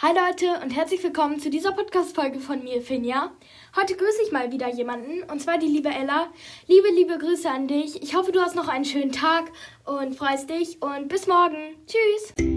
Hi Leute und herzlich willkommen zu dieser Podcast-Folge von mir, Finja. Heute grüße ich mal wieder jemanden und zwar die liebe Ella. Liebe, liebe Grüße an dich. Ich hoffe, du hast noch einen schönen Tag und freust dich und bis morgen. Tschüss.